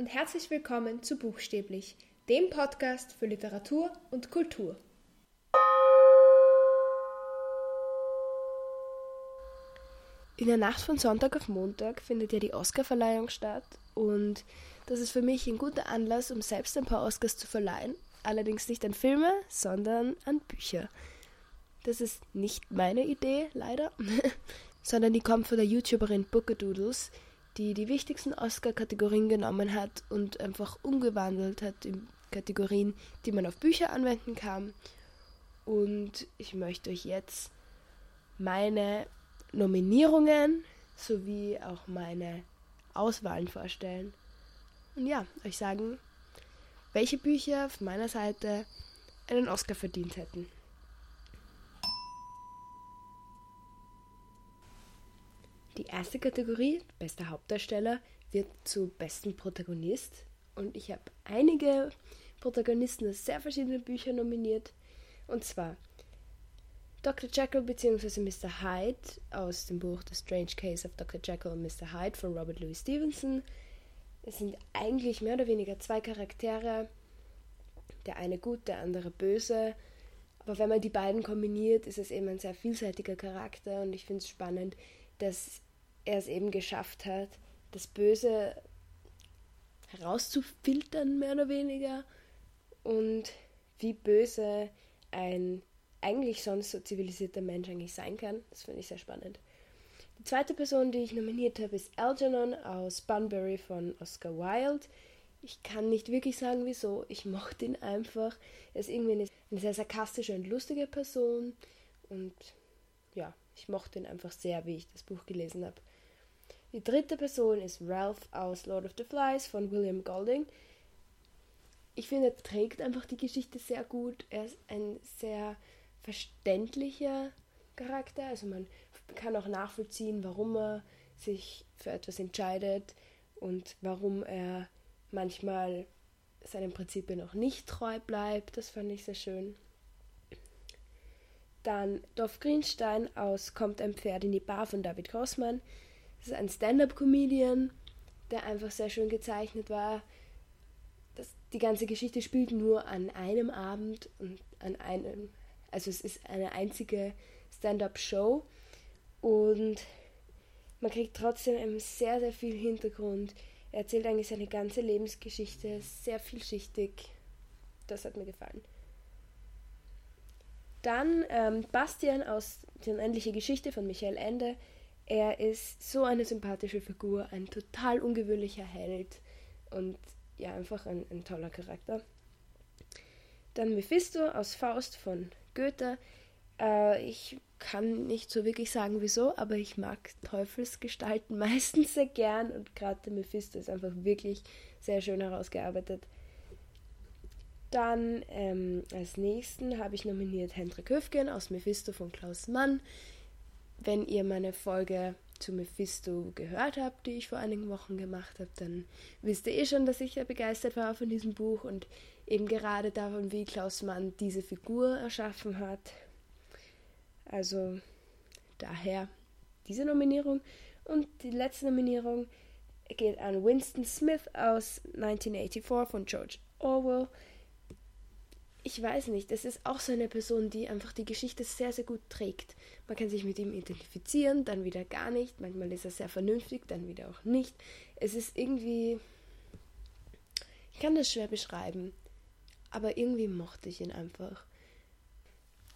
und herzlich willkommen zu Buchstäblich, dem Podcast für Literatur und Kultur. In der Nacht von Sonntag auf Montag findet ja die Oscarverleihung statt und das ist für mich ein guter Anlass, um selbst ein paar Oscars zu verleihen. Allerdings nicht an Filme, sondern an Bücher. Das ist nicht meine Idee, leider, sondern die kommt von der YouTuberin Bookadoodles, die die wichtigsten Oscar-Kategorien genommen hat und einfach umgewandelt hat in Kategorien, die man auf Bücher anwenden kann. Und ich möchte euch jetzt meine Nominierungen sowie auch meine Auswahlen vorstellen. Und ja, euch sagen, welche Bücher von meiner Seite einen Oscar verdient hätten. Die erste Kategorie, bester Hauptdarsteller, wird zu besten Protagonist. Und ich habe einige Protagonisten aus sehr verschiedenen Büchern nominiert. Und zwar Dr. Jekyll bzw. Mr. Hyde aus dem Buch The Strange Case of Dr. Jekyll und Mr. Hyde von Robert Louis Stevenson. Es sind eigentlich mehr oder weniger zwei Charaktere, der eine gut, der andere böse. Aber wenn man die beiden kombiniert, ist es eben ein sehr vielseitiger Charakter und ich finde es spannend, dass er es eben geschafft hat, das Böse herauszufiltern, mehr oder weniger, und wie böse ein eigentlich sonst so zivilisierter Mensch eigentlich sein kann. Das finde ich sehr spannend. Die zweite Person, die ich nominiert habe, ist Algernon aus Bunbury von Oscar Wilde. Ich kann nicht wirklich sagen, wieso. Ich mochte ihn einfach. Er ist irgendwie eine, eine sehr sarkastische und lustige Person. Und ja, ich mochte ihn einfach sehr, wie ich das Buch gelesen habe. Die dritte Person ist Ralph aus Lord of the Flies von William Golding. Ich finde, er trägt einfach die Geschichte sehr gut. Er ist ein sehr verständlicher Charakter. Also man kann auch nachvollziehen, warum er sich für etwas entscheidet und warum er manchmal seinen Prinzipien auch nicht treu bleibt. Das fand ich sehr schön. Dann Dorf Greenstein aus Kommt ein Pferd in die Bar von David Grossmann. Das ist ein Stand-up-Comedian, der einfach sehr schön gezeichnet war. Das, die ganze Geschichte spielt nur an einem Abend und an einem also es ist eine einzige Stand-up-Show und man kriegt trotzdem sehr, sehr viel Hintergrund. Er erzählt eigentlich seine ganze Lebensgeschichte, sehr vielschichtig. Das hat mir gefallen. Dann ähm, Bastian aus Die unendliche Geschichte von Michael Ende. Er ist so eine sympathische Figur, ein total ungewöhnlicher Held und ja, einfach ein, ein toller Charakter. Dann Mephisto aus Faust von Goethe. Äh, ich kann nicht so wirklich sagen, wieso, aber ich mag Teufelsgestalten meistens sehr gern und gerade Mephisto ist einfach wirklich sehr schön herausgearbeitet. Dann ähm, als nächsten habe ich nominiert Hendrik Höfgen aus Mephisto von Klaus Mann. Wenn ihr meine Folge zu Mephisto gehört habt, die ich vor einigen Wochen gemacht habe, dann wisst ihr eh schon, dass ich ja begeistert war von diesem Buch und eben gerade davon, wie Klaus Mann diese Figur erschaffen hat. Also daher diese Nominierung. Und die letzte Nominierung geht an Winston Smith aus 1984 von George Orwell. Ich weiß nicht, das ist auch so eine Person, die einfach die Geschichte sehr, sehr gut trägt. Man kann sich mit ihm identifizieren, dann wieder gar nicht. Manchmal ist er sehr vernünftig, dann wieder auch nicht. Es ist irgendwie. Ich kann das schwer beschreiben aber irgendwie mochte ich ihn einfach.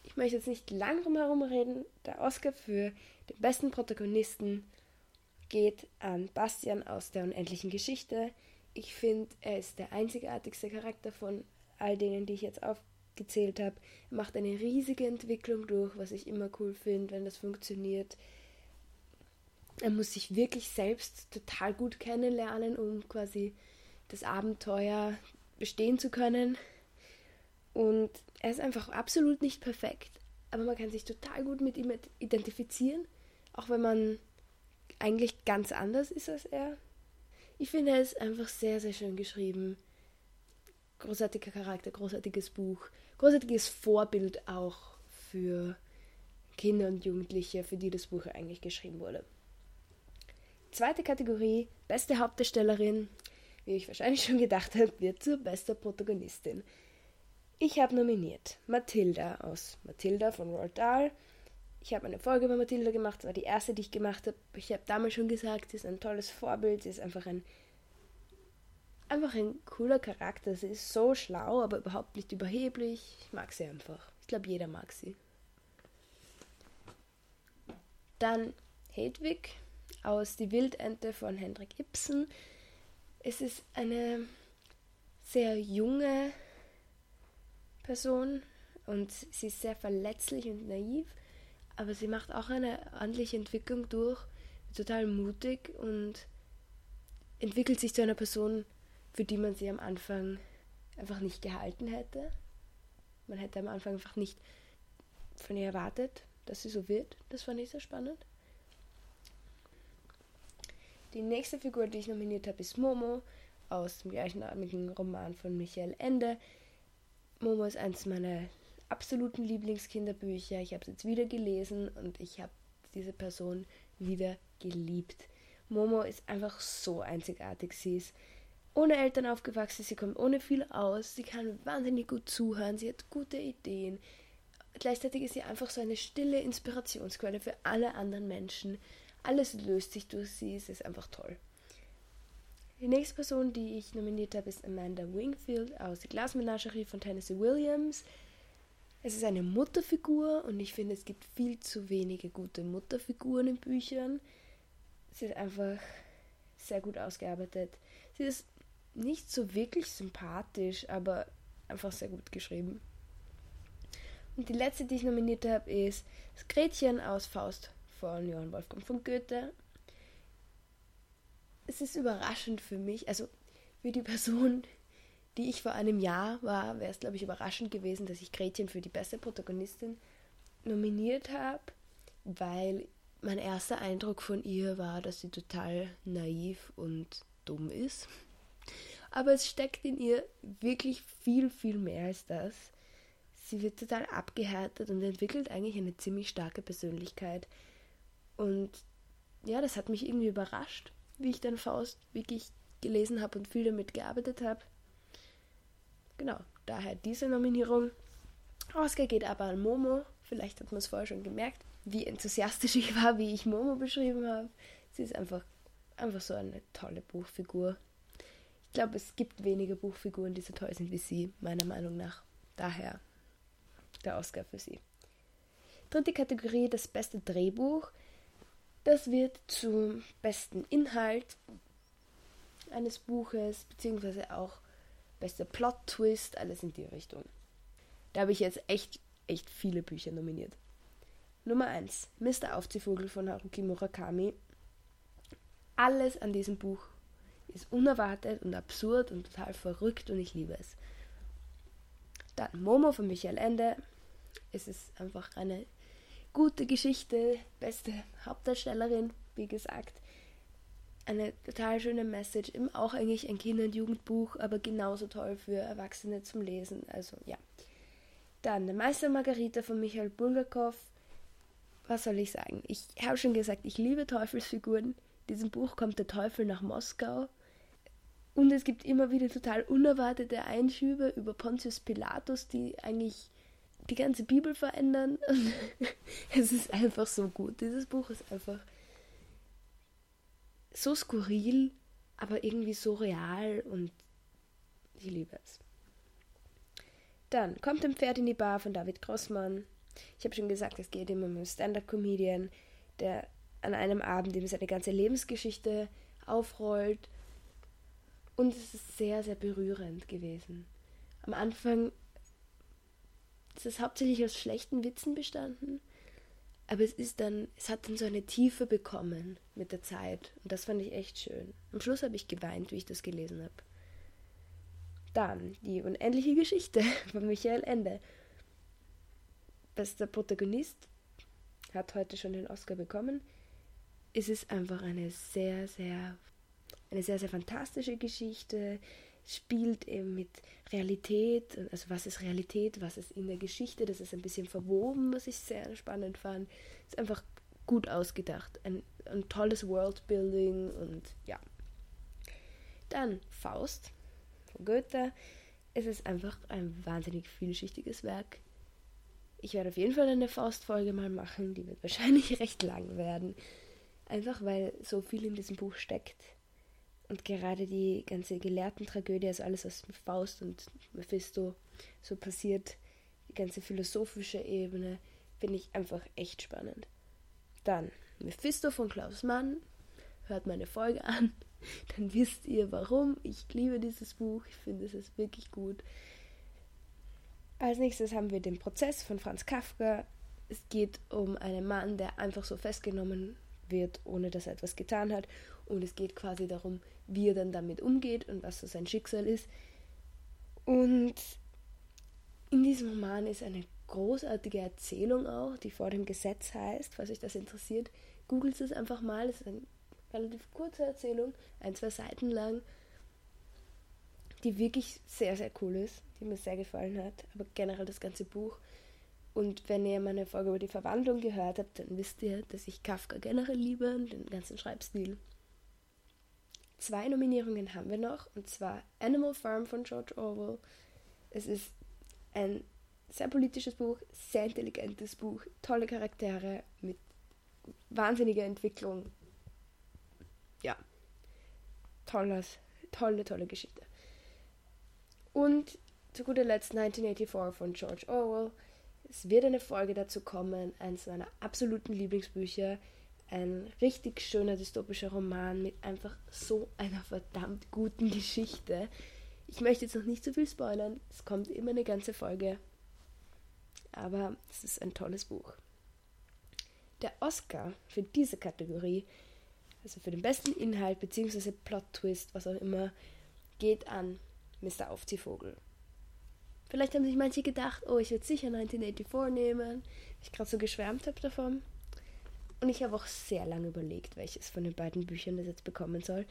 Ich möchte jetzt nicht lang drum reden. Der Oscar für den besten Protagonisten geht an Bastian aus der unendlichen Geschichte. Ich finde, er ist der einzigartigste Charakter von all denen, die ich jetzt aufgezählt habe. Macht eine riesige Entwicklung durch, was ich immer cool finde, wenn das funktioniert. Er muss sich wirklich selbst total gut kennenlernen, um quasi das Abenteuer bestehen zu können. Und er ist einfach absolut nicht perfekt, aber man kann sich total gut mit ihm identifizieren, auch wenn man eigentlich ganz anders ist als er. Ich finde, er ist einfach sehr, sehr schön geschrieben. Großartiger Charakter, großartiges Buch, großartiges Vorbild auch für Kinder und Jugendliche, für die das Buch eigentlich geschrieben wurde. Zweite Kategorie, beste Hauptdarstellerin, wie ich wahrscheinlich schon gedacht habe, wird zur bester Protagonistin. Ich habe nominiert Mathilda aus Mathilda von Roald Dahl. Ich habe eine Folge über Mathilda gemacht, das war die erste, die ich gemacht habe. Ich habe damals schon gesagt, sie ist ein tolles Vorbild, sie ist einfach ein einfach ein cooler Charakter. Sie ist so schlau, aber überhaupt nicht überheblich. Ich mag sie einfach. Ich glaube, jeder mag sie. Dann Hedwig aus Die Wildente von Hendrik Ibsen. Es ist eine sehr junge Person und sie ist sehr verletzlich und naiv, aber sie macht auch eine ordentliche Entwicklung durch, total mutig und entwickelt sich zu einer Person, für die man sie am Anfang einfach nicht gehalten hätte. Man hätte am Anfang einfach nicht von ihr erwartet, dass sie so wird. Das fand ich sehr spannend. Die nächste Figur, die ich nominiert habe, ist Momo aus dem gleichnamigen Roman von Michael Ende. Momo ist eines meiner absoluten Lieblingskinderbücher. Ich habe es jetzt wieder gelesen und ich habe diese Person wieder geliebt. Momo ist einfach so einzigartig. Sie ist ohne Eltern aufgewachsen, sie kommt ohne viel aus, sie kann wahnsinnig gut zuhören, sie hat gute Ideen. Gleichzeitig ist sie einfach so eine stille Inspirationsquelle für alle anderen Menschen. Alles löst sich durch sie, es ist einfach toll. Die nächste Person, die ich nominiert habe, ist Amanda Wingfield aus der Glasmenagerie von Tennessee Williams. Es ist eine Mutterfigur und ich finde, es gibt viel zu wenige gute Mutterfiguren in Büchern. Sie ist einfach sehr gut ausgearbeitet. Sie ist nicht so wirklich sympathisch, aber einfach sehr gut geschrieben. Und die letzte, die ich nominiert habe, ist das Gretchen aus Faust von Johann Wolfgang von Goethe. Es ist überraschend für mich, also für die Person, die ich vor einem Jahr war, wäre es, glaube ich, überraschend gewesen, dass ich Gretchen für die beste Protagonistin nominiert habe, weil mein erster Eindruck von ihr war, dass sie total naiv und dumm ist. Aber es steckt in ihr wirklich viel, viel mehr als das. Sie wird total abgehärtet und entwickelt eigentlich eine ziemlich starke Persönlichkeit. Und ja, das hat mich irgendwie überrascht, wie ich dann Faust wirklich gelesen habe und viel damit gearbeitet habe. Genau, daher diese Nominierung. Oscar geht aber an Momo. Vielleicht hat man es vorher schon gemerkt, wie enthusiastisch ich war, wie ich Momo beschrieben habe. Sie ist einfach, einfach so eine tolle Buchfigur. Ich glaube, es gibt wenige Buchfiguren, die so toll sind wie sie, meiner Meinung nach. Daher der Oscar für sie. Dritte Kategorie, das beste Drehbuch. Das wird zum besten Inhalt eines Buches, beziehungsweise auch bester Plot-Twist, alles in die Richtung. Da habe ich jetzt echt, echt viele Bücher nominiert. Nummer 1, Mr. Aufziehvogel von Haruki Murakami. Alles an diesem Buch ist unerwartet und absurd und total verrückt und ich liebe es. Dann Momo von Michael Ende. Es ist einfach eine gute Geschichte, beste Hauptdarstellerin, wie gesagt. Eine total schöne Message, eben auch eigentlich ein Kinder- und Jugendbuch, aber genauso toll für Erwachsene zum Lesen. Also ja. Dann der Meister Margarita von Michael Bulgakov. Was soll ich sagen? Ich habe schon gesagt, ich liebe Teufelsfiguren. In diesem Buch kommt der Teufel nach Moskau. Und es gibt immer wieder total unerwartete Einschübe über Pontius Pilatus, die eigentlich die ganze Bibel verändern. Es ist einfach so gut. Dieses Buch ist einfach so skurril, aber irgendwie so real und ich liebe es. Dann kommt ein Pferd in die Bar von David Grossmann. Ich habe schon gesagt, es geht immer um einen Stand-up-Comedian, der an einem Abend eben seine ganze Lebensgeschichte aufrollt. Und es ist sehr, sehr berührend gewesen. Am Anfang es ist hauptsächlich aus schlechten Witzen bestanden, aber es ist dann, es hat dann so eine Tiefe bekommen mit der Zeit und das fand ich echt schön. Am Schluss habe ich geweint, wie ich das gelesen habe. Dann die unendliche Geschichte von Michael Ende. Bester Protagonist hat heute schon den Oscar bekommen. Es ist einfach eine sehr, sehr, eine sehr, sehr fantastische Geschichte spielt eben mit Realität, also was ist Realität, was ist in der Geschichte, das ist ein bisschen verwoben, was ich sehr spannend fand. Ist einfach gut ausgedacht, ein, ein tolles Worldbuilding und ja. Dann Faust von Goethe. Es ist einfach ein wahnsinnig vielschichtiges Werk. Ich werde auf jeden Fall eine Faustfolge mal machen, die wird wahrscheinlich recht lang werden. Einfach weil so viel in diesem Buch steckt. Und gerade die ganze Gelehrten-Tragödie, also alles, was mit Faust und Mephisto so passiert, die ganze philosophische Ebene, finde ich einfach echt spannend. Dann Mephisto von Klaus Mann. Hört meine Folge an, dann wisst ihr warum. Ich liebe dieses Buch, ich finde es ist wirklich gut. Als nächstes haben wir den Prozess von Franz Kafka. Es geht um einen Mann, der einfach so festgenommen wird, ohne dass er etwas getan hat. Und es geht quasi darum, wie er dann damit umgeht und was so sein Schicksal ist. Und in diesem Roman ist eine großartige Erzählung auch, die vor dem Gesetz heißt, falls euch das interessiert. Googelt es einfach mal, es ist eine relativ kurze Erzählung, ein, zwei Seiten lang, die wirklich sehr, sehr cool ist, die mir sehr gefallen hat, aber generell das ganze Buch. Und wenn ihr meine Folge über die Verwandlung gehört habt, dann wisst ihr, dass ich Kafka generell liebe und den ganzen Schreibstil. Zwei Nominierungen haben wir noch, und zwar Animal Farm von George Orwell. Es ist ein sehr politisches Buch, sehr intelligentes Buch, tolle Charaktere mit wahnsinniger Entwicklung. Ja, tolles, tolle, tolle Geschichte. Und zu guter Letzt 1984 von George Orwell. Es wird eine Folge dazu kommen, eines meiner absoluten Lieblingsbücher. Ein richtig schöner dystopischer Roman mit einfach so einer verdammt guten Geschichte. Ich möchte jetzt noch nicht zu so viel spoilern. Es kommt immer eine ganze Folge. Aber es ist ein tolles Buch. Der Oscar für diese Kategorie, also für den besten Inhalt bzw. Plot-Twist, was auch immer, geht an Mr. Aufziehvogel. Vielleicht haben sich manche gedacht, oh, ich würde sicher 1984 nehmen, ich gerade so geschwärmt habe davon. Und ich habe auch sehr lange überlegt, welches von den beiden Büchern das jetzt bekommen soll.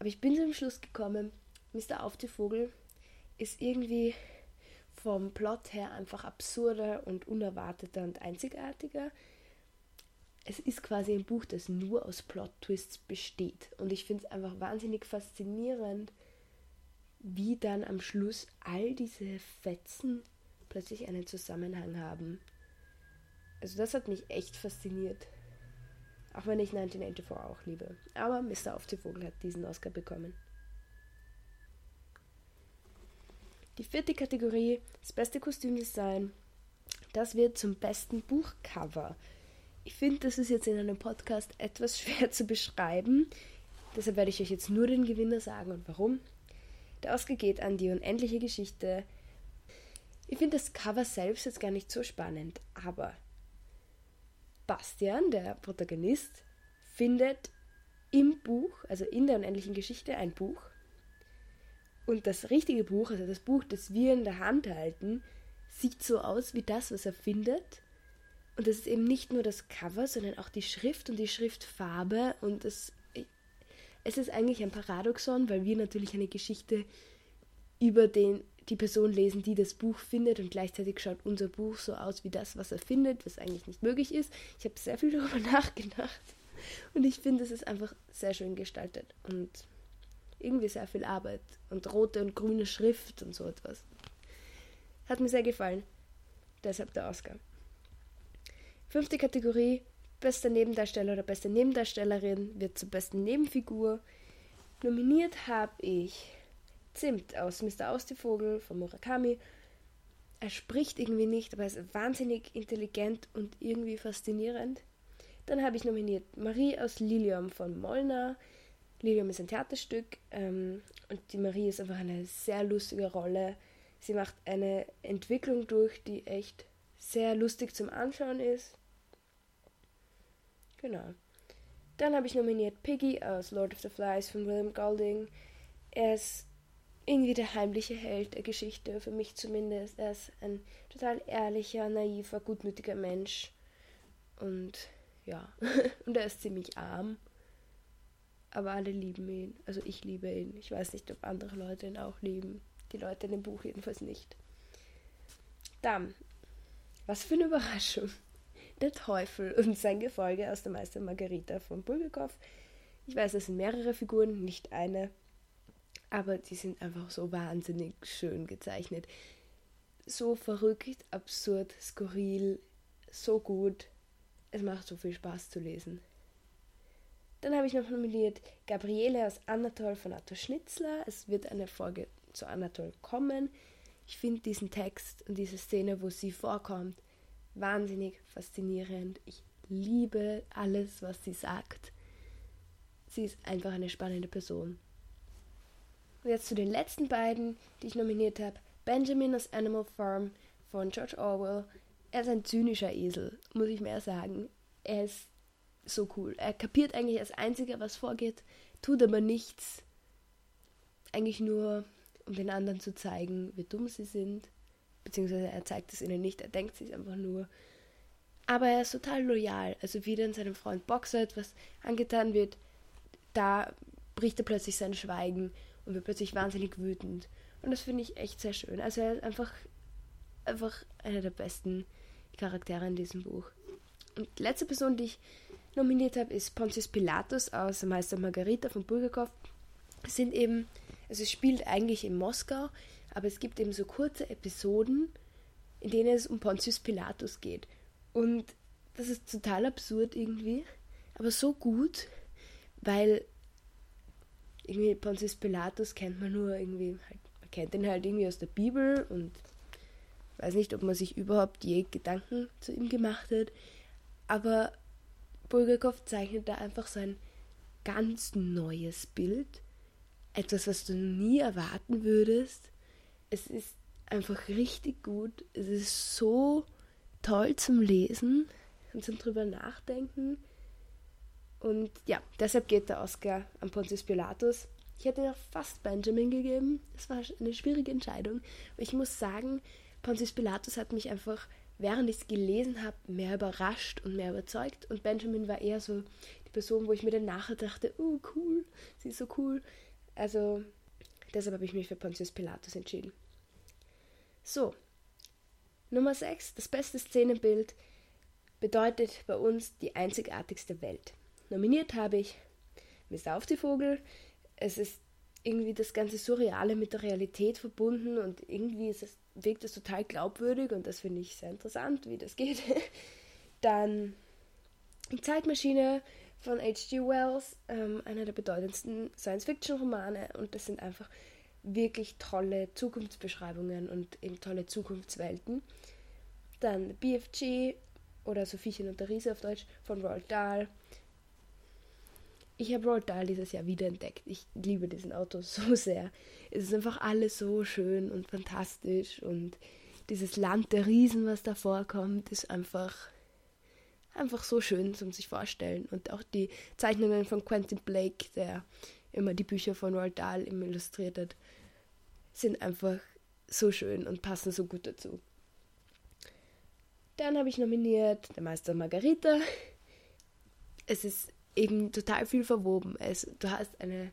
Aber ich bin zum Schluss gekommen, Mr. Aufziehvogel ist irgendwie vom Plot her einfach absurder und unerwarteter und einzigartiger es ist quasi ein Buch, das nur aus Plot-Twists besteht. Und ich finde es einfach wahnsinnig faszinierend, wie dann am Schluss all diese Fetzen plötzlich einen Zusammenhang haben. Also das hat mich echt fasziniert. Auch wenn ich 1984 auch liebe. Aber Mr. Auf die Vogel hat diesen Oscar bekommen. Die vierte Kategorie, das beste Kostümdesign, das wird zum besten Buchcover ich finde, das ist jetzt in einem Podcast etwas schwer zu beschreiben. Deshalb werde ich euch jetzt nur den Gewinner sagen und warum. Der Oscar geht an die unendliche Geschichte. Ich finde das Cover selbst jetzt gar nicht so spannend, aber Bastian, der Protagonist, findet im Buch, also in der unendlichen Geschichte, ein Buch. Und das richtige Buch, also das Buch, das wir in der Hand halten, sieht so aus wie das, was er findet. Und das ist eben nicht nur das Cover, sondern auch die Schrift und die Schriftfarbe. Und es, es ist eigentlich ein Paradoxon, weil wir natürlich eine Geschichte über den, die Person lesen, die das Buch findet. Und gleichzeitig schaut unser Buch so aus wie das, was er findet, was eigentlich nicht möglich ist. Ich habe sehr viel darüber nachgedacht. Und ich finde, es ist einfach sehr schön gestaltet. Und irgendwie sehr viel Arbeit. Und rote und grüne Schrift und so etwas. Hat mir sehr gefallen. Deshalb der Oscar. Fünfte Kategorie, bester Nebendarsteller oder beste Nebendarstellerin wird zur besten Nebenfigur. Nominiert habe ich Zimt aus Mr. Austivogel von Murakami. Er spricht irgendwie nicht, aber er ist wahnsinnig intelligent und irgendwie faszinierend. Dann habe ich nominiert Marie aus Lilium von Molnar. Lilium ist ein Theaterstück ähm, und die Marie ist einfach eine sehr lustige Rolle. Sie macht eine Entwicklung durch, die echt sehr lustig zum Anschauen ist. Genau. Dann habe ich nominiert Piggy aus Lord of the Flies von William Golding. Er ist irgendwie der heimliche Held der Geschichte, für mich zumindest. Er ist ein total ehrlicher, naiver, gutmütiger Mensch. Und ja, und er ist ziemlich arm. Aber alle lieben ihn. Also ich liebe ihn. Ich weiß nicht, ob andere Leute ihn auch lieben. Die Leute in dem Buch jedenfalls nicht. Dann was für eine Überraschung. Der Teufel und sein Gefolge aus der Meister Margarita von Bulgakov. Ich weiß, es sind mehrere Figuren, nicht eine. Aber die sind einfach so wahnsinnig schön gezeichnet. So verrückt, absurd, skurril, so gut. Es macht so viel Spaß zu lesen. Dann habe ich noch nominiert Gabriele aus Anatol von Arthur Schnitzler. Es wird eine Folge zu Anatol kommen. Ich finde diesen Text und diese Szene, wo sie vorkommt, wahnsinnig faszinierend. Ich liebe alles, was sie sagt. Sie ist einfach eine spannende Person. Und jetzt zu den letzten beiden, die ich nominiert habe. Benjamin aus Animal Farm von George Orwell. Er ist ein zynischer Esel, muss ich mehr sagen. Er ist so cool. Er kapiert eigentlich als einziger, was vorgeht, tut aber nichts. Eigentlich nur, um den anderen zu zeigen, wie dumm sie sind. Beziehungsweise er zeigt es ihnen nicht, er denkt sich einfach nur. Aber er ist total loyal. Also wie dann seinem Freund Boxer etwas angetan wird, da bricht er plötzlich sein Schweigen und wird plötzlich wahnsinnig wütend. Und das finde ich echt sehr schön. Also er ist einfach, einfach einer der besten Charaktere in diesem Buch. Und die letzte Person, die ich nominiert habe, ist Pontius Pilatus aus Meister Margarita von Bulgakov. Es sind eben, also es spielt eigentlich in Moskau, aber es gibt eben so kurze Episoden, in denen es um Pontius Pilatus geht. Und das ist total absurd irgendwie, aber so gut, weil irgendwie Pontius Pilatus kennt man nur irgendwie, halt, man kennt ihn halt irgendwie aus der Bibel und weiß nicht, ob man sich überhaupt je Gedanken zu ihm gemacht hat, aber Bulgakov zeichnet da einfach so ein ganz neues Bild. Etwas, was du nie erwarten würdest. Es ist einfach richtig gut. Es ist so toll zum Lesen und zum drüber nachdenken. Und ja, deshalb geht der Oscar an Pontius Pilatus. Ich hätte noch fast Benjamin gegeben. Es war eine schwierige Entscheidung. Aber ich muss sagen, Pontius Pilatus hat mich einfach während ich es gelesen habe, mehr überrascht und mehr überzeugt. Und Benjamin war eher so die Person, wo ich mir dann nachher dachte, oh cool, sie ist so cool. Also deshalb habe ich mich für Pontius Pilatus entschieden. So, Nummer 6, das beste Szenenbild bedeutet bei uns die einzigartigste Welt. Nominiert habe ich Mr. Auf die Vogel. Es ist irgendwie das ganze Surreale mit der Realität verbunden und irgendwie ist es wirkt es total glaubwürdig und das finde ich sehr interessant, wie das geht. Dann die Zeitmaschine von H.G. Wells, ähm, einer der bedeutendsten Science-Fiction-Romane und das sind einfach wirklich tolle Zukunftsbeschreibungen und eben tolle Zukunftswelten. Dann BFG oder Sophiechen und der Riese auf Deutsch von Roald Dahl ich habe Roald Dahl dieses Jahr wiederentdeckt. Ich liebe diesen Autor so sehr. Es ist einfach alles so schön und fantastisch und dieses Land der Riesen, was da vorkommt, ist einfach einfach so schön zum sich vorstellen und auch die Zeichnungen von Quentin Blake, der immer die Bücher von Roald Dahl illustriert hat, sind einfach so schön und passen so gut dazu. Dann habe ich nominiert Der Meister Margarita. Es ist eben total viel verwoben. Es, du hast eine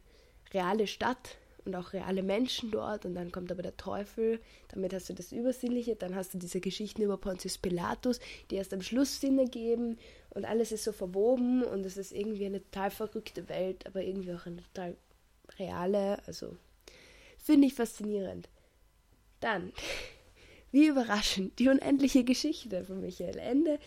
reale Stadt und auch reale Menschen dort und dann kommt aber der Teufel, damit hast du das Übersinnliche, dann hast du diese Geschichten über Pontius Pilatus, die erst am Schluss Sinn ergeben und alles ist so verwoben und es ist irgendwie eine total verrückte Welt, aber irgendwie auch eine total reale, also finde ich faszinierend. Dann, wie überraschend, die unendliche Geschichte von Michael Ende.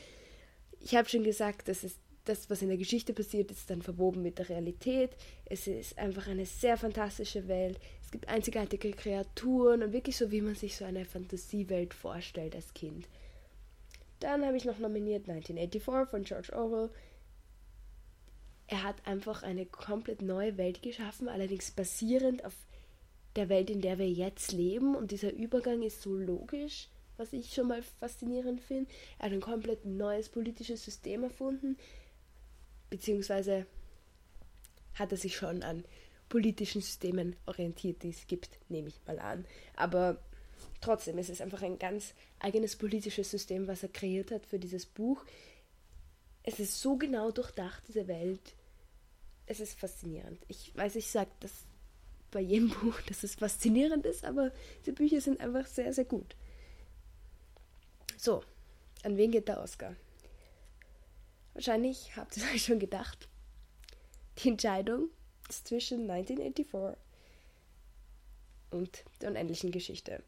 Ich habe schon gesagt, das ist das, was in der Geschichte passiert, ist dann verwoben mit der Realität. Es ist einfach eine sehr fantastische Welt. Es gibt einzigartige Kreaturen und wirklich so, wie man sich so eine Fantasiewelt vorstellt als Kind. Dann habe ich noch nominiert 1984 von George Orwell. Er hat einfach eine komplett neue Welt geschaffen, allerdings basierend auf der Welt, in der wir jetzt leben. Und dieser Übergang ist so logisch, was ich schon mal faszinierend finde. Er hat ein komplett neues politisches System erfunden, beziehungsweise hat er sich schon an politischen Systemen orientiert, die es gibt, nehme ich mal an. Aber trotzdem, es ist einfach ein ganz eigenes politisches System, was er kreiert hat für dieses Buch. Es ist so genau durchdacht, diese Welt. Es ist faszinierend. Ich weiß, ich sage das bei jedem Buch, dass es faszinierend ist, aber diese Bücher sind einfach sehr, sehr gut. So, an wen geht der Oscar? Wahrscheinlich habt ihr euch schon gedacht. Die Entscheidung ist zwischen 1984 und der unendlichen Geschichte.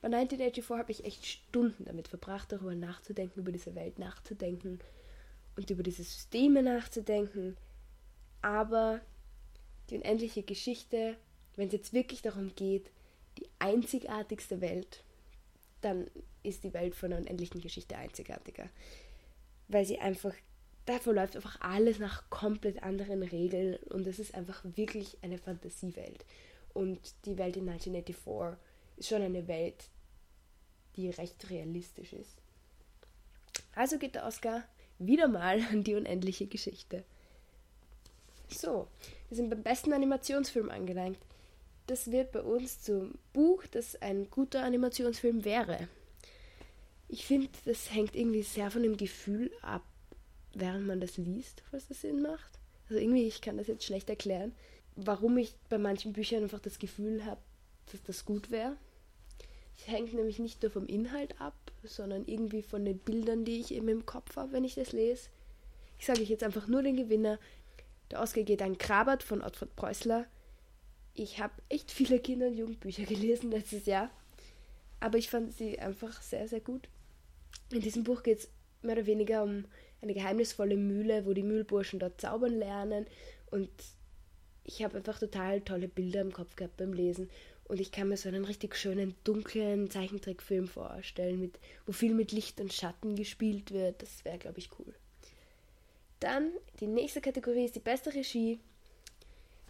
Bei 1984 habe ich echt Stunden damit verbracht, darüber nachzudenken, über diese Welt nachzudenken und über diese Systeme nachzudenken. Aber die unendliche Geschichte, wenn es jetzt wirklich darum geht, die einzigartigste Welt, dann ist die Welt von der unendlichen Geschichte einzigartiger. Weil sie einfach, da verläuft einfach alles nach komplett anderen Regeln und es ist einfach wirklich eine Fantasiewelt. Und die Welt in 1984 ist schon eine Welt, die recht realistisch ist. Also geht der Oscar wieder mal an die unendliche Geschichte. So, wir sind beim besten Animationsfilm angelangt. Das wird bei uns zum Buch, das ein guter Animationsfilm wäre. Ich finde, das hängt irgendwie sehr von dem Gefühl ab, während man das liest, was das Sinn macht. Also irgendwie, ich kann das jetzt schlecht erklären, warum ich bei manchen Büchern einfach das Gefühl habe, dass das gut wäre. Es hängt nämlich nicht nur vom Inhalt ab, sondern irgendwie von den Bildern, die ich eben im Kopf habe, wenn ich das lese. Ich sage euch jetzt einfach nur den Gewinner. Der Oscar geht an Krabert von Ottfried Preußler. Ich habe echt viele Kinder- und Jugendbücher gelesen letztes Jahr, aber ich fand sie einfach sehr, sehr gut. In diesem Buch geht es mehr oder weniger um eine geheimnisvolle Mühle, wo die Mühlburschen dort zaubern lernen und ich habe einfach total tolle Bilder im Kopf gehabt beim Lesen und ich kann mir so einen richtig schönen, dunklen Zeichentrickfilm vorstellen, mit, wo viel mit Licht und Schatten gespielt wird. Das wäre, glaube ich, cool. Dann die nächste Kategorie ist die beste Regie.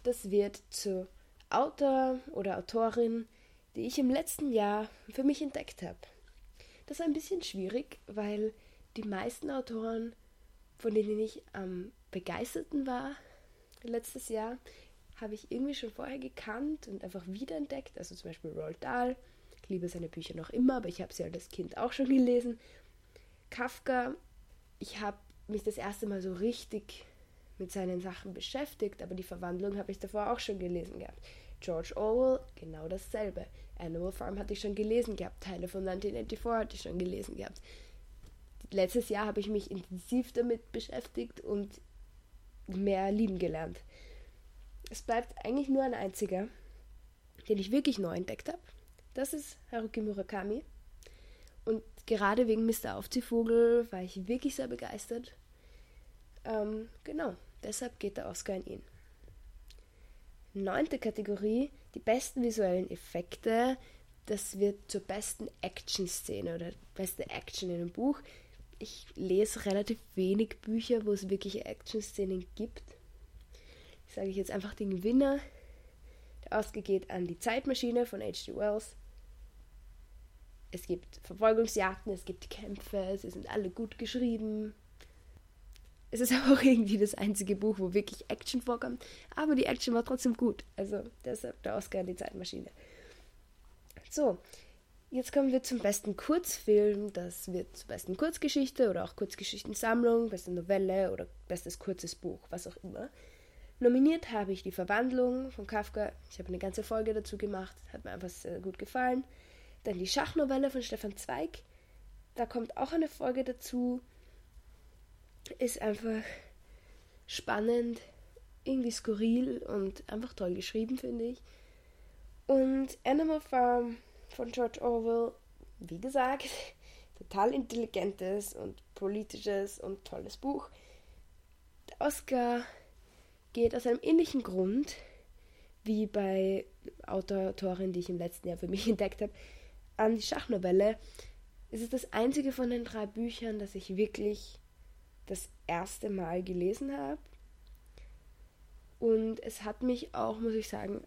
Das wird zu Autor oder Autorin, die ich im letzten Jahr für mich entdeckt habe. Das ist ein bisschen schwierig, weil die meisten Autoren, von denen ich am begeisterten war letztes Jahr, habe ich irgendwie schon vorher gekannt und einfach wiederentdeckt. Also zum Beispiel Roald Dahl. Ich liebe seine Bücher noch immer, aber ich habe sie als Kind auch schon gelesen. Kafka, ich habe mich das erste Mal so richtig mit seinen Sachen beschäftigt, aber die Verwandlung habe ich davor auch schon gelesen gehabt. George Orwell, genau dasselbe. Animal Farm hatte ich schon gelesen gehabt, Teile von 1984 hatte ich schon gelesen gehabt. Letztes Jahr habe ich mich intensiv damit beschäftigt und mehr lieben gelernt. Es bleibt eigentlich nur ein einziger, den ich wirklich neu entdeckt habe. Das ist Haruki Murakami. Und gerade wegen Mr. Aufziehvogel war ich wirklich sehr begeistert. Ähm, genau, deshalb geht der Oscar an ihn. Neunte Kategorie, die besten visuellen Effekte. Das wird zur besten Action-Szene oder beste Action in einem Buch. Ich lese relativ wenig Bücher, wo es wirklich Action-Szenen gibt sage ich jetzt einfach den Gewinner. Der Oscar geht an die Zeitmaschine von H.G. Wells. Es gibt Verfolgungsjagden, es gibt Kämpfe, sie sind alle gut geschrieben. Es ist aber auch irgendwie das einzige Buch, wo wirklich Action vorkommt. Aber die Action war trotzdem gut. Also deshalb der Oscar an die Zeitmaschine. So, jetzt kommen wir zum besten Kurzfilm. Das wird zur besten Kurzgeschichte oder auch Kurzgeschichtensammlung, beste Novelle oder bestes kurzes Buch, was auch immer. Nominiert habe ich die Verwandlung von Kafka. Ich habe eine ganze Folge dazu gemacht, hat mir einfach sehr gut gefallen. Dann die Schachnovelle von Stefan Zweig. Da kommt auch eine Folge dazu. Ist einfach spannend, irgendwie skurril und einfach toll geschrieben, finde ich. Und Animal Farm von George Orwell, wie gesagt, total intelligentes und politisches und tolles Buch. Der Oscar geht aus einem ähnlichen Grund wie bei Autorin, die ich im letzten Jahr für mich entdeckt habe, an die Schachnovelle. Es ist das einzige von den drei Büchern, das ich wirklich das erste Mal gelesen habe. Und es hat mich auch, muss ich sagen,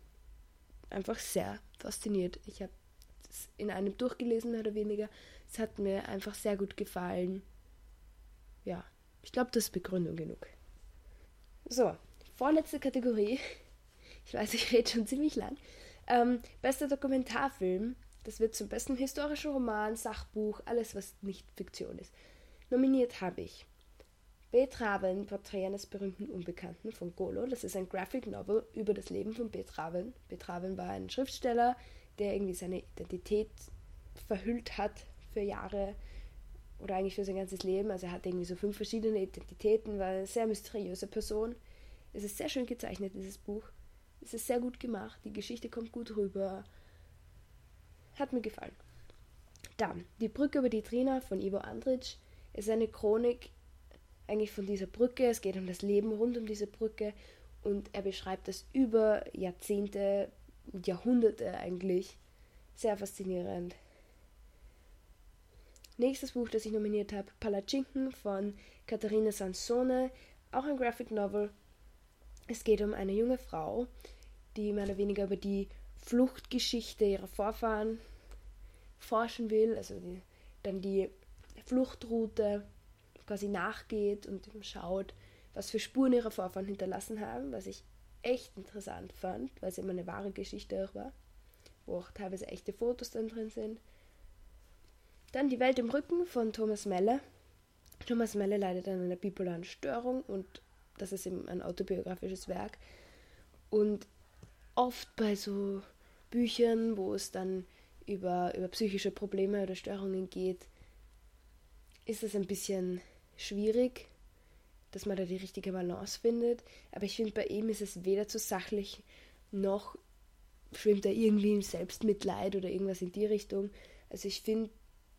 einfach sehr fasziniert. Ich habe es in einem durchgelesen, mehr oder weniger. Es hat mir einfach sehr gut gefallen. Ja, ich glaube, das ist Begründung genug. So, vorletzte Kategorie. Ich weiß, ich rede schon ziemlich lang. Ähm, bester Dokumentarfilm. Das wird zum besten historischen Roman, Sachbuch, alles, was nicht Fiktion ist. Nominiert habe ich Betraven, Porträt eines berühmten Unbekannten von Golo. Das ist ein Graphic Novel über das Leben von Betraven. Betraven war ein Schriftsteller, der irgendwie seine Identität verhüllt hat für Jahre oder eigentlich für sein ganzes Leben. Also er hat irgendwie so fünf verschiedene Identitäten, war eine sehr mysteriöse Person. Es ist sehr schön gezeichnet, dieses Buch. Es ist sehr gut gemacht, die Geschichte kommt gut rüber. Hat mir gefallen. Dann, Die Brücke über die Trina von Ivo Andrić ist eine Chronik eigentlich von dieser Brücke. Es geht um das Leben rund um diese Brücke und er beschreibt das über Jahrzehnte, Jahrhunderte eigentlich. Sehr faszinierend. Nächstes Buch, das ich nominiert habe, Palatschinken von Katharina Sansone, auch ein Graphic Novel. Es geht um eine junge Frau, die mehr oder weniger über die Fluchtgeschichte ihrer Vorfahren forschen will, also die, dann die Fluchtroute quasi nachgeht und schaut, was für Spuren ihre Vorfahren hinterlassen haben, was ich echt interessant fand, weil es immer eine wahre Geschichte auch war, wo auch teilweise echte Fotos dann drin sind. Dann Die Welt im Rücken von Thomas Melle. Thomas Melle leidet an einer bipolaren Störung und das ist eben ein autobiografisches Werk. Und oft bei so Büchern, wo es dann über, über psychische Probleme oder Störungen geht, ist es ein bisschen schwierig, dass man da die richtige Balance findet. Aber ich finde, bei ihm ist es weder zu sachlich noch schwimmt er irgendwie im Selbstmitleid oder irgendwas in die Richtung. Also ich finde,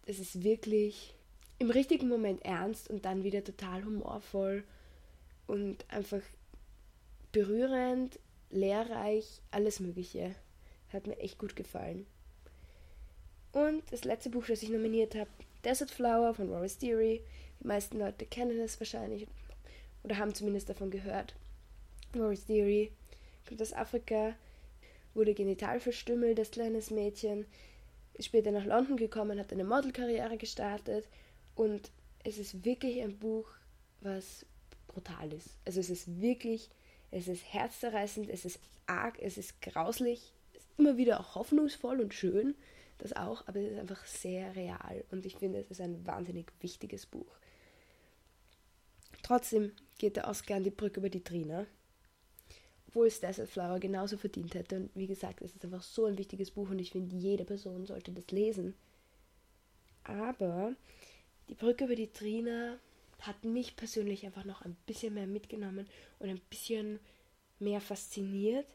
es ist wirklich im richtigen Moment ernst und dann wieder total humorvoll und einfach berührend, lehrreich, alles Mögliche. Hat mir echt gut gefallen. Und das letzte Buch, das ich nominiert habe, Desert Flower von Rory Deary. Die meisten Leute kennen es wahrscheinlich oder haben zumindest davon gehört. Rory Deary kommt aus Afrika, wurde genital verstümmelt als kleines Mädchen, ist später nach London gekommen, hat eine Modelkarriere gestartet und es ist wirklich ein Buch, was brutal ist. Also es ist wirklich, es ist herzzerreißend, es ist arg, es ist grauslich, es ist immer wieder auch hoffnungsvoll und schön, das auch, aber es ist einfach sehr real und ich finde, es ist ein wahnsinnig wichtiges Buch. Trotzdem geht der Oscar an die Brücke über die Trina, obwohl es Desert Flower genauso verdient hätte. Und wie gesagt, es ist einfach so ein wichtiges Buch und ich finde, jede Person sollte das lesen. Aber die Brücke über die Trina hat mich persönlich einfach noch ein bisschen mehr mitgenommen und ein bisschen mehr fasziniert.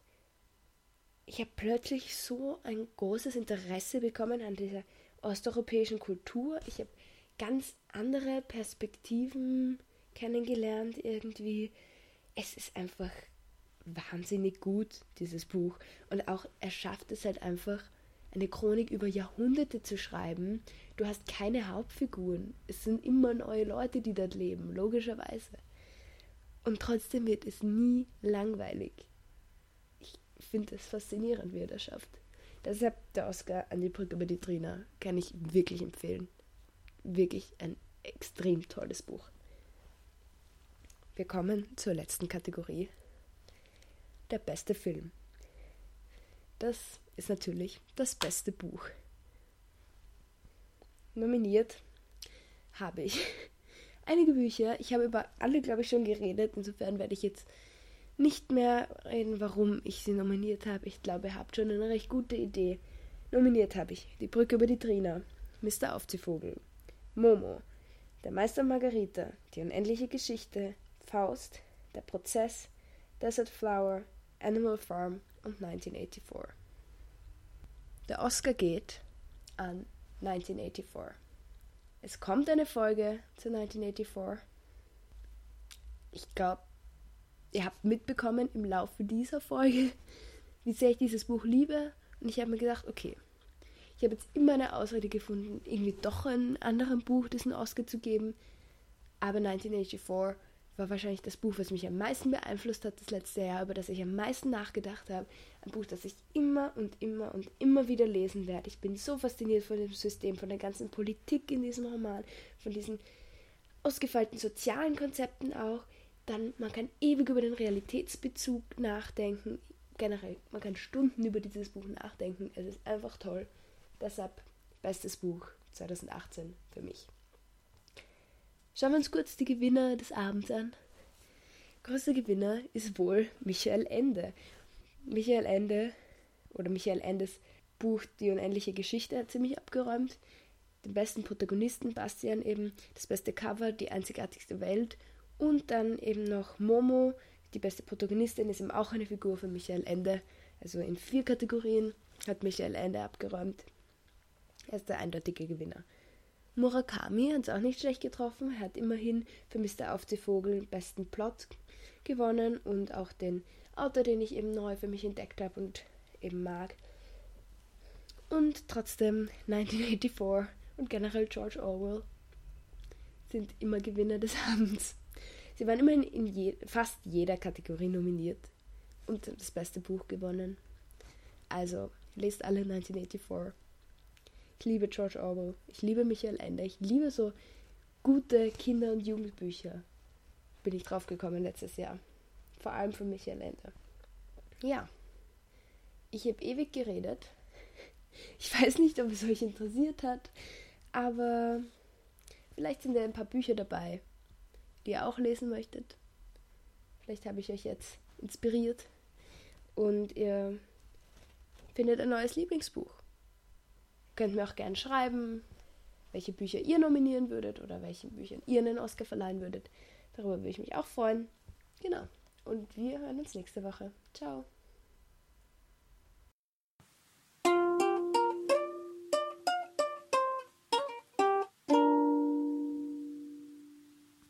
Ich habe plötzlich so ein großes Interesse bekommen an dieser osteuropäischen Kultur. Ich habe ganz andere Perspektiven kennengelernt irgendwie. Es ist einfach wahnsinnig gut, dieses Buch. Und auch er schafft es halt einfach, eine Chronik über Jahrhunderte zu schreiben. Du hast keine Hauptfiguren. Es sind immer neue Leute, die dort leben, logischerweise. Und trotzdem wird es nie langweilig. Ich finde es faszinierend, wie er das schafft. Deshalb der Oscar an die Brücke über die Trina kann ich wirklich empfehlen. Wirklich ein extrem tolles Buch. Wir kommen zur letzten Kategorie. Der beste Film. Das ist natürlich das beste Buch. Nominiert habe ich einige Bücher. Ich habe über alle, glaube ich, schon geredet. Insofern werde ich jetzt nicht mehr reden, warum ich sie nominiert habe. Ich glaube, ihr habt schon eine recht gute Idee. Nominiert habe ich Die Brücke über die Trina, Mr. Aufziehvogel, Momo, Der Meister Margarita, Die unendliche Geschichte, Faust, Der Prozess, Desert Flower, Animal Farm und 1984. Der Oscar geht an 1984. Es kommt eine Folge zu 1984. Ich glaube, ihr habt mitbekommen im Laufe dieser Folge, wie sehr ich dieses Buch liebe. Und ich habe mir gedacht, okay, ich habe jetzt immer eine Ausrede gefunden, irgendwie doch ein anderem Buch diesen Oscar zu geben. Aber 1984 war wahrscheinlich das Buch, was mich am meisten beeinflusst hat das letzte Jahr, über das ich am meisten nachgedacht habe. Ein Buch, das ich immer und immer und immer wieder lesen werde. Ich bin so fasziniert von dem System, von der ganzen Politik in diesem Roman, von diesen ausgefeilten sozialen Konzepten auch. Dann, man kann ewig über den Realitätsbezug nachdenken. Generell, man kann Stunden über dieses Buch nachdenken. Es ist einfach toll. Deshalb bestes Buch 2018 für mich. Schauen wir uns kurz die Gewinner des Abends an. Größter Gewinner ist wohl Michael Ende. Michael Ende oder Michael Endes Buch Die unendliche Geschichte hat ziemlich abgeräumt. Den besten Protagonisten Bastian eben, das beste Cover, die einzigartigste Welt und dann eben noch Momo, Die beste Protagonistin ist eben auch eine Figur von Michael Ende. Also in vier Kategorien hat Michael Ende abgeräumt. Er ist der eindeutige Gewinner. Murakami hat es auch nicht schlecht getroffen. Hat immerhin für Mr. Aufziehvogel besten Plot gewonnen und auch den Autor, den ich eben neu für mich entdeckt habe und eben mag. Und trotzdem 1984 und generell George Orwell sind immer Gewinner des Abends. Sie waren immerhin in je fast jeder Kategorie nominiert und das beste Buch gewonnen. Also, lest alle 1984. Ich liebe George Orwell. Ich liebe Michael Ende. Ich liebe so gute Kinder- und Jugendbücher. Bin ich drauf gekommen letztes Jahr. Vor allem von Michael Ende. Ja. Ich habe ewig geredet. Ich weiß nicht, ob es euch interessiert hat, aber vielleicht sind ja ein paar Bücher dabei, die ihr auch lesen möchtet. Vielleicht habe ich euch jetzt inspiriert und ihr findet ein neues Lieblingsbuch. Könnt mir auch gerne schreiben, welche Bücher ihr nominieren würdet oder welchen Büchern ihr einen Oscar verleihen würdet. Darüber würde ich mich auch freuen. Genau. Und wir hören uns nächste Woche. Ciao.